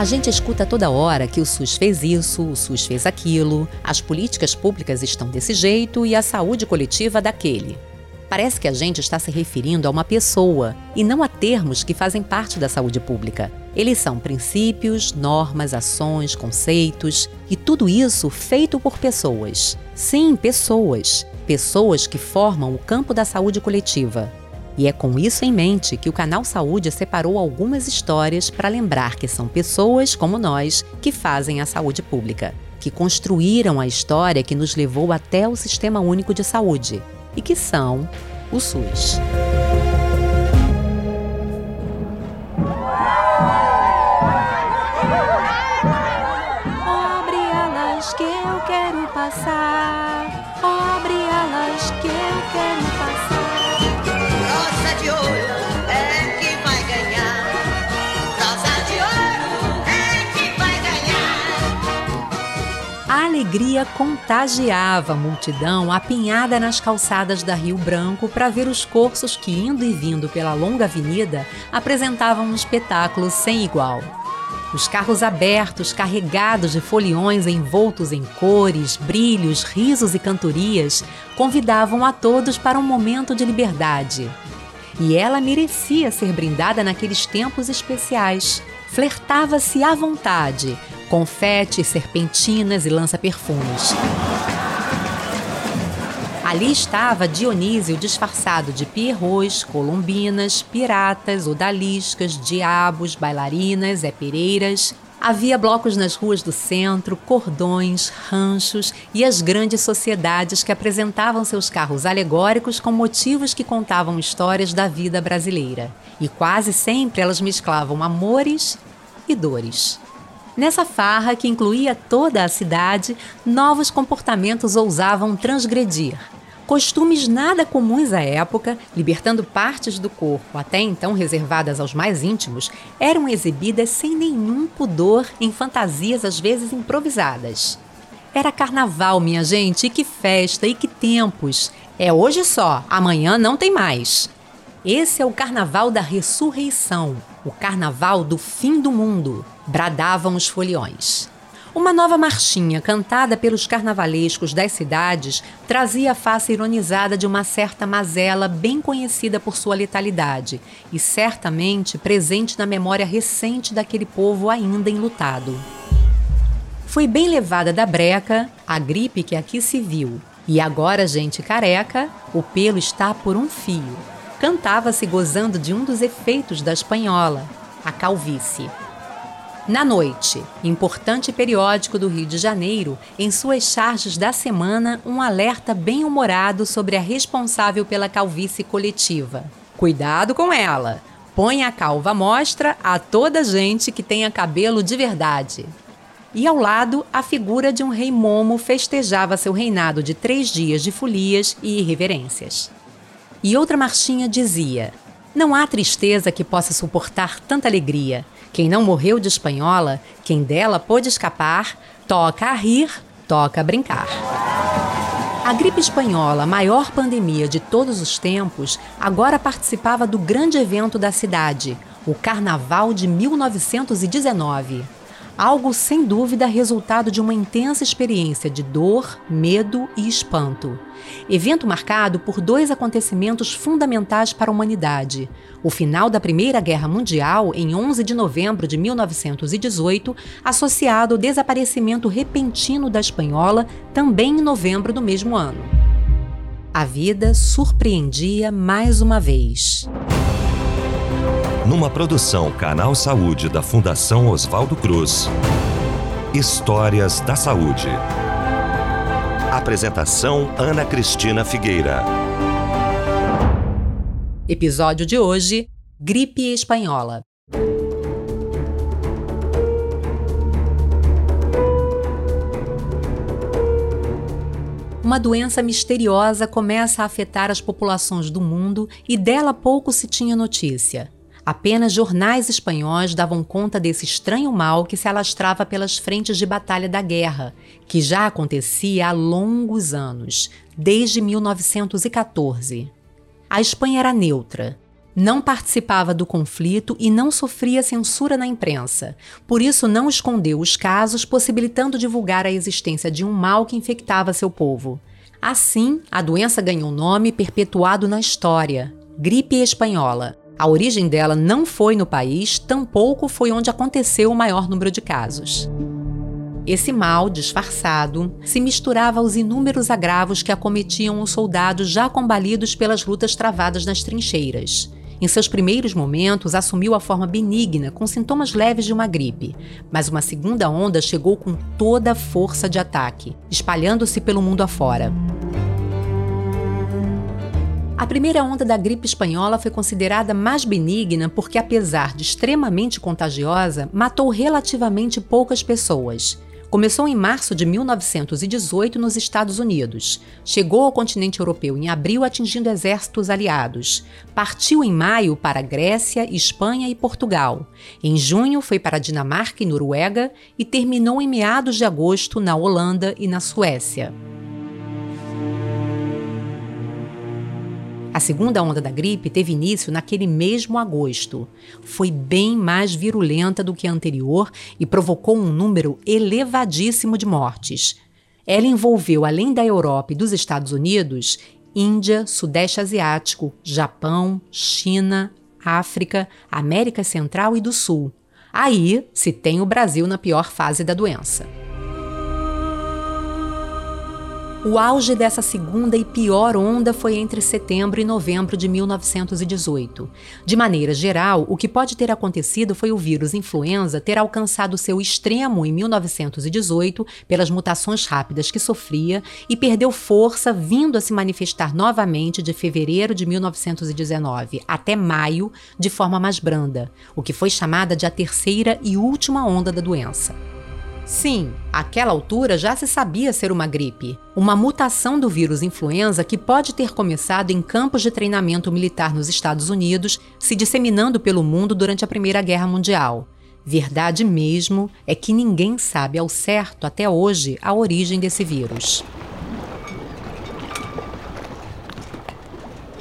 A gente escuta toda hora que o SUS fez isso, o SUS fez aquilo, as políticas públicas estão desse jeito e a saúde coletiva daquele. Parece que a gente está se referindo a uma pessoa e não a termos que fazem parte da saúde pública. Eles são princípios, normas, ações, conceitos e tudo isso feito por pessoas. Sim, pessoas. Pessoas que formam o campo da saúde coletiva. E é com isso em mente que o Canal Saúde separou algumas histórias para lembrar que são pessoas como nós que fazem a saúde pública, que construíram a história que nos levou até o Sistema Único de Saúde e que são o SUS. Abre alas que eu quero passar. Abre alas que eu quero A alegria contagiava a multidão apinhada nas calçadas da Rio Branco para ver os cursos que, indo e vindo pela longa avenida, apresentavam um espetáculo sem igual. Os carros abertos, carregados de foliões envoltos em cores, brilhos, risos e cantorias, convidavam a todos para um momento de liberdade. E ela merecia ser brindada naqueles tempos especiais. Flertava-se à vontade, confetes, serpentinas e lança-perfumes. Ali estava Dionísio disfarçado de pierrots, colombinas, piratas, odaliscas, diabos, bailarinas, epereiras. Havia blocos nas ruas do centro, cordões, ranchos e as grandes sociedades que apresentavam seus carros alegóricos com motivos que contavam histórias da vida brasileira. E quase sempre elas mesclavam amores e dores. Nessa farra, que incluía toda a cidade, novos comportamentos ousavam transgredir. Costumes nada comuns à época, libertando partes do corpo até então reservadas aos mais íntimos, eram exibidas sem nenhum pudor em fantasias às vezes improvisadas. Era carnaval, minha gente, e que festa e que tempos! É hoje só, amanhã não tem mais. Esse é o carnaval da ressurreição, o carnaval do fim do mundo, bradavam os foliões. Uma nova marchinha cantada pelos carnavalescos das cidades trazia a face ironizada de uma certa mazela bem conhecida por sua letalidade e certamente presente na memória recente daquele povo ainda enlutado. Foi bem levada da breca a gripe que aqui se viu, e agora, gente careca, o pelo está por um fio. Cantava-se gozando de um dos efeitos da espanhola, a calvície. Na Noite, importante periódico do Rio de Janeiro, em suas charges da semana, um alerta bem humorado sobre a responsável pela calvície coletiva. Cuidado com ela! Põe a calva à mostra a toda gente que tenha cabelo de verdade. E ao lado, a figura de um rei momo festejava seu reinado de três dias de folias e irreverências. E outra marchinha dizia: Não há tristeza que possa suportar tanta alegria. Quem não morreu de espanhola, quem dela pôde escapar, toca a rir, toca a brincar. A gripe espanhola, maior pandemia de todos os tempos, agora participava do grande evento da cidade, o Carnaval de 1919 algo sem dúvida resultado de uma intensa experiência de dor, medo e espanto. Evento marcado por dois acontecimentos fundamentais para a humanidade: o final da Primeira Guerra Mundial, em 11 de novembro de 1918, associado ao desaparecimento repentino da espanhola, também em novembro do mesmo ano. A vida surpreendia mais uma vez. Numa produção Canal Saúde da Fundação Oswaldo Cruz. Histórias da Saúde. Apresentação Ana Cristina Figueira. Episódio de hoje: Gripe Espanhola. Uma doença misteriosa começa a afetar as populações do mundo e dela pouco se tinha notícia. Apenas jornais espanhóis davam conta desse estranho mal que se alastrava pelas frentes de batalha da guerra, que já acontecia há longos anos, desde 1914. A Espanha era neutra. Não participava do conflito e não sofria censura na imprensa. Por isso, não escondeu os casos, possibilitando divulgar a existência de um mal que infectava seu povo. Assim, a doença ganhou nome perpetuado na história: gripe espanhola. A origem dela não foi no país, tampouco foi onde aconteceu o maior número de casos. Esse mal, disfarçado, se misturava aos inúmeros agravos que acometiam os soldados já combalidos pelas lutas travadas nas trincheiras. Em seus primeiros momentos, assumiu a forma benigna, com sintomas leves de uma gripe, mas uma segunda onda chegou com toda a força de ataque, espalhando-se pelo mundo afora. A primeira onda da gripe espanhola foi considerada mais benigna porque, apesar de extremamente contagiosa, matou relativamente poucas pessoas. Começou em março de 1918 nos Estados Unidos. Chegou ao continente europeu em abril, atingindo exércitos aliados. Partiu em maio para Grécia, Espanha e Portugal. Em junho foi para Dinamarca e Noruega e terminou em meados de agosto na Holanda e na Suécia. A segunda onda da gripe teve início naquele mesmo agosto. Foi bem mais virulenta do que a anterior e provocou um número elevadíssimo de mortes. Ela envolveu, além da Europa e dos Estados Unidos, Índia, Sudeste Asiático, Japão, China, África, América Central e do Sul. Aí se tem o Brasil na pior fase da doença. O auge dessa segunda e pior onda foi entre setembro e novembro de 1918. De maneira geral, o que pode ter acontecido foi o vírus influenza ter alcançado seu extremo em 1918 pelas mutações rápidas que sofria e perdeu força vindo a se manifestar novamente de fevereiro de 1919 até maio de forma mais branda, o que foi chamada de a terceira e última onda da doença. Sim, àquela altura já se sabia ser uma gripe, uma mutação do vírus influenza que pode ter começado em campos de treinamento militar nos Estados Unidos, se disseminando pelo mundo durante a Primeira Guerra Mundial. Verdade mesmo é que ninguém sabe ao certo até hoje a origem desse vírus.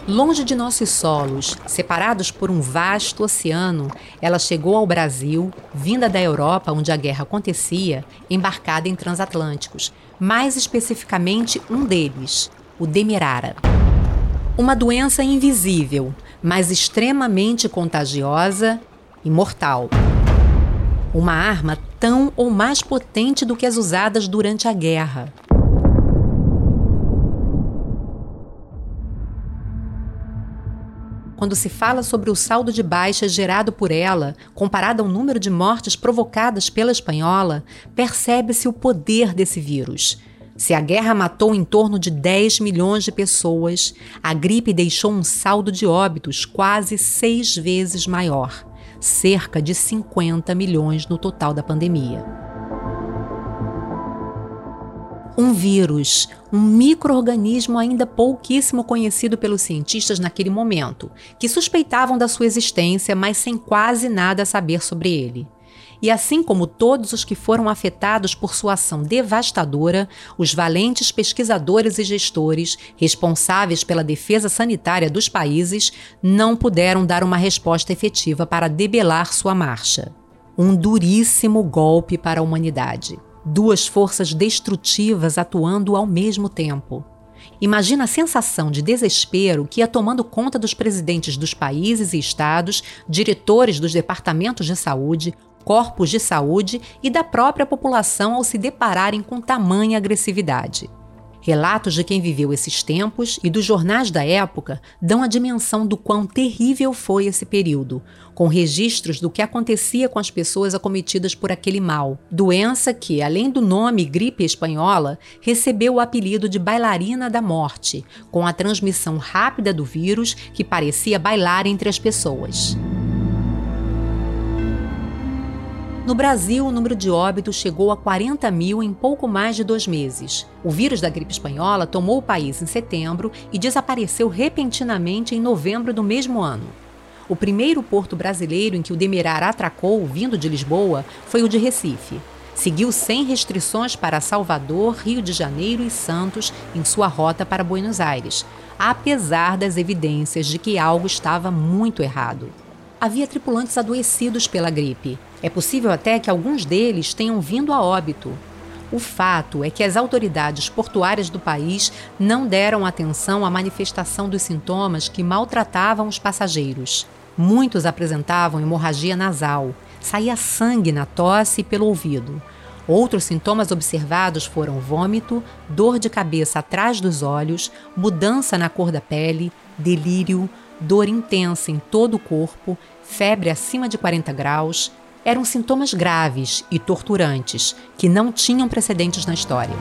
Longe de nossos solos, separados por um vasto oceano, ela chegou ao Brasil, vinda da Europa onde a guerra acontecia, embarcada em transatlânticos, mais especificamente um deles, o Demerara. Uma doença invisível, mas extremamente contagiosa e mortal. Uma arma tão ou mais potente do que as usadas durante a guerra. Quando se fala sobre o saldo de baixas gerado por ela, comparado ao número de mortes provocadas pela espanhola, percebe-se o poder desse vírus. Se a guerra matou em torno de 10 milhões de pessoas, a gripe deixou um saldo de óbitos quase seis vezes maior cerca de 50 milhões no total da pandemia um vírus, um microorganismo ainda pouquíssimo conhecido pelos cientistas naquele momento, que suspeitavam da sua existência, mas sem quase nada a saber sobre ele. E assim como todos os que foram afetados por sua ação devastadora, os valentes pesquisadores e gestores responsáveis pela defesa sanitária dos países não puderam dar uma resposta efetiva para debelar sua marcha. Um duríssimo golpe para a humanidade duas forças destrutivas atuando ao mesmo tempo. Imagina a sensação de desespero que ia tomando conta dos presidentes dos países e estados, diretores dos departamentos de saúde, corpos de saúde e da própria população ao se depararem com tamanha agressividade. Relatos de quem viveu esses tempos e dos jornais da época dão a dimensão do quão terrível foi esse período, com registros do que acontecia com as pessoas acometidas por aquele mal. Doença que, além do nome gripe espanhola, recebeu o apelido de bailarina da morte, com a transmissão rápida do vírus que parecia bailar entre as pessoas. No Brasil, o número de óbitos chegou a 40 mil em pouco mais de dois meses. O vírus da gripe espanhola tomou o país em setembro e desapareceu repentinamente em novembro do mesmo ano. O primeiro porto brasileiro em que o Demerara atracou, vindo de Lisboa, foi o de Recife. Seguiu sem restrições para Salvador, Rio de Janeiro e Santos em sua rota para Buenos Aires, apesar das evidências de que algo estava muito errado. Havia tripulantes adoecidos pela gripe. É possível até que alguns deles tenham vindo a óbito. O fato é que as autoridades portuárias do país não deram atenção à manifestação dos sintomas que maltratavam os passageiros. Muitos apresentavam hemorragia nasal, saía sangue na tosse e pelo ouvido. Outros sintomas observados foram vômito, dor de cabeça atrás dos olhos, mudança na cor da pele, delírio, dor intensa em todo o corpo, febre acima de 40 graus. Eram sintomas graves e torturantes que não tinham precedentes na história.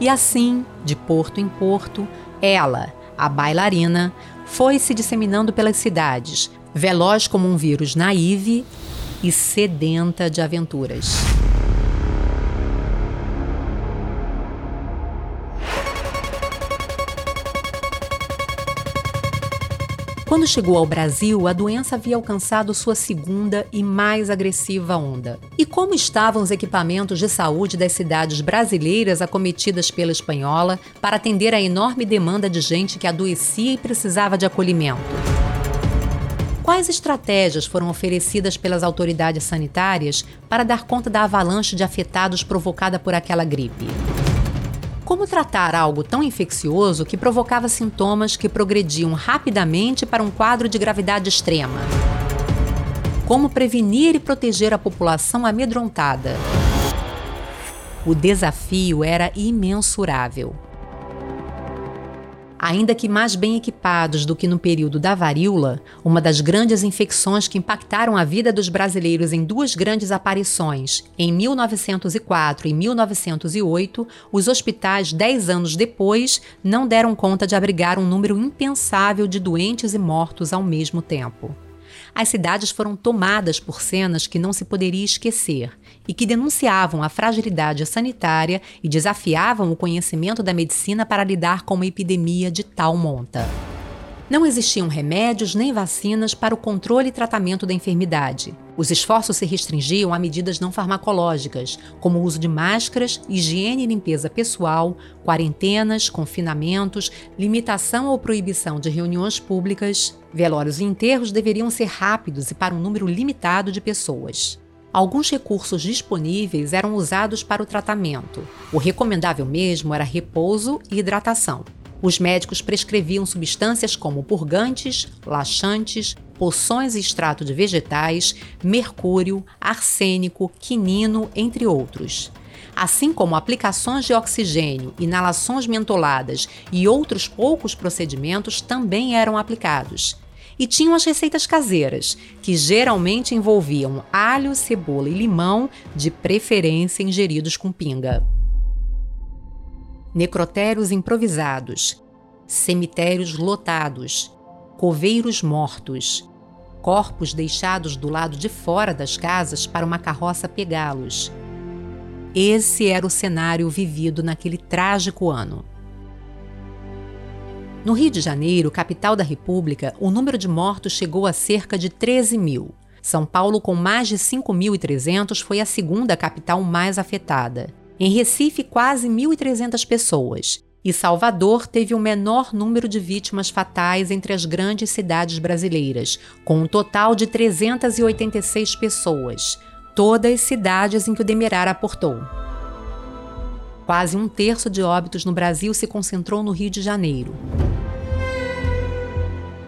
E assim, de porto em porto, ela, a bailarina, foi se disseminando pelas cidades, veloz como um vírus naive e sedenta de aventuras. Quando chegou ao Brasil, a doença havia alcançado sua segunda e mais agressiva onda. E como estavam os equipamentos de saúde das cidades brasileiras acometidas pela espanhola para atender à enorme demanda de gente que adoecia e precisava de acolhimento? Quais estratégias foram oferecidas pelas autoridades sanitárias para dar conta da avalanche de afetados provocada por aquela gripe? Como tratar algo tão infeccioso que provocava sintomas que progrediam rapidamente para um quadro de gravidade extrema? Como prevenir e proteger a população amedrontada? O desafio era imensurável. Ainda que mais bem equipados do que no período da varíola, uma das grandes infecções que impactaram a vida dos brasileiros em duas grandes aparições, em 1904 e 1908, os hospitais, dez anos depois, não deram conta de abrigar um número impensável de doentes e mortos ao mesmo tempo as cidades foram tomadas por cenas que não se poderia esquecer e que denunciavam a fragilidade sanitária e desafiavam o conhecimento da medicina para lidar com uma epidemia de tal monta. Não existiam remédios nem vacinas para o controle e tratamento da enfermidade. Os esforços se restringiam a medidas não farmacológicas, como o uso de máscaras, higiene e limpeza pessoal, quarentenas, confinamentos, limitação ou proibição de reuniões públicas. Velórios e enterros deveriam ser rápidos e para um número limitado de pessoas. Alguns recursos disponíveis eram usados para o tratamento. O recomendável mesmo era repouso e hidratação. Os médicos prescreviam substâncias como purgantes, laxantes, poções e extrato de vegetais, mercúrio, arsênico, quinino, entre outros. Assim como aplicações de oxigênio, inalações mentoladas e outros poucos procedimentos também eram aplicados. E tinham as receitas caseiras, que geralmente envolviam alho, cebola e limão, de preferência ingeridos com pinga necrotérios improvisados, cemitérios lotados, coveiros mortos, corpos deixados do lado de fora das casas para uma carroça pegá-los. Esse era o cenário vivido naquele trágico ano. No Rio de Janeiro, capital da República, o número de mortos chegou a cerca de 13 mil. São Paulo, com mais de 5.300, foi a segunda capital mais afetada. Em Recife, quase 1.300 pessoas. E Salvador teve o menor número de vítimas fatais entre as grandes cidades brasileiras, com um total de 386 pessoas, todas cidades em que o Demerara aportou. Quase um terço de óbitos no Brasil se concentrou no Rio de Janeiro.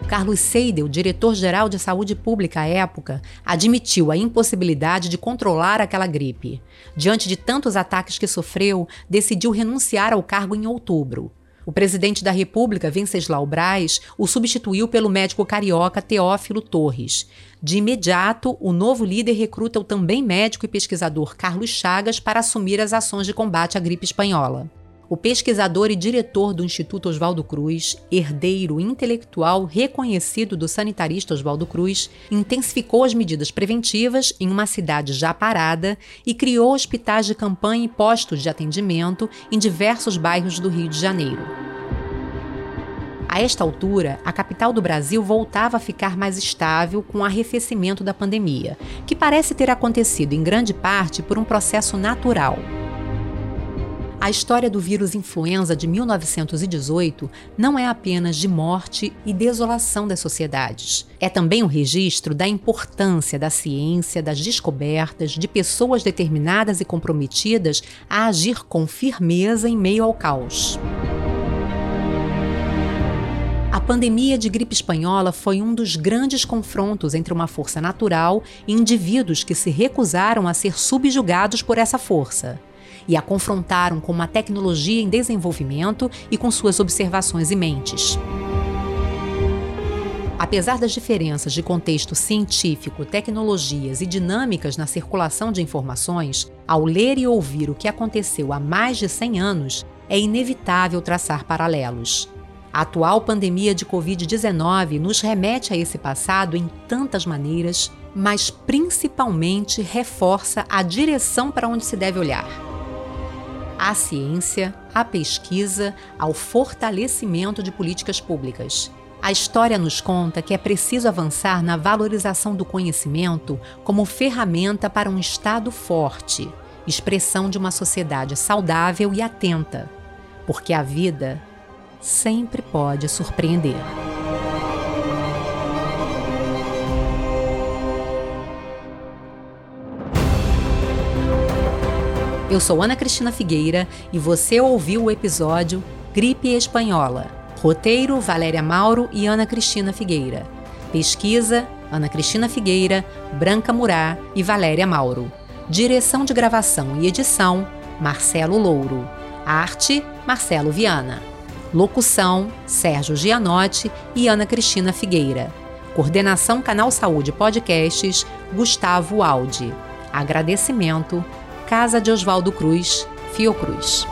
Carlos Seidel, diretor-geral de saúde pública à época, admitiu a impossibilidade de controlar aquela gripe. Diante de tantos ataques que sofreu, decidiu renunciar ao cargo em outubro. O presidente da República, Venceslau Braz, o substituiu pelo médico carioca Teófilo Torres. De imediato, o novo líder recruta o também médico e pesquisador Carlos Chagas para assumir as ações de combate à gripe espanhola. O pesquisador e diretor do Instituto Oswaldo Cruz, herdeiro intelectual reconhecido do sanitarista Oswaldo Cruz, intensificou as medidas preventivas em uma cidade já parada e criou hospitais de campanha e postos de atendimento em diversos bairros do Rio de Janeiro. A esta altura, a capital do Brasil voltava a ficar mais estável com o arrefecimento da pandemia, que parece ter acontecido em grande parte por um processo natural. A história do vírus influenza de 1918 não é apenas de morte e desolação das sociedades. É também um registro da importância da ciência, das descobertas, de pessoas determinadas e comprometidas a agir com firmeza em meio ao caos. A pandemia de gripe espanhola foi um dos grandes confrontos entre uma força natural e indivíduos que se recusaram a ser subjugados por essa força e a confrontaram com uma tecnologia em desenvolvimento e com suas observações e mentes. Apesar das diferenças de contexto científico, tecnologias e dinâmicas na circulação de informações, ao ler e ouvir o que aconteceu há mais de 100 anos, é inevitável traçar paralelos. A atual pandemia de Covid-19 nos remete a esse passado em tantas maneiras, mas principalmente reforça a direção para onde se deve olhar à ciência, à pesquisa, ao fortalecimento de políticas públicas. A história nos conta que é preciso avançar na valorização do conhecimento como ferramenta para um Estado forte, expressão de uma sociedade saudável e atenta, porque a vida sempre pode surpreender. Eu sou Ana Cristina Figueira e você ouviu o episódio Gripe Espanhola. Roteiro: Valéria Mauro e Ana Cristina Figueira. Pesquisa: Ana Cristina Figueira, Branca Murá e Valéria Mauro. Direção de gravação e edição: Marcelo Louro. Arte: Marcelo Viana. Locução: Sérgio Gianotti e Ana Cristina Figueira. Coordenação Canal Saúde Podcasts: Gustavo Aldi. Agradecimento Casa de Oswaldo Cruz, Fiocruz.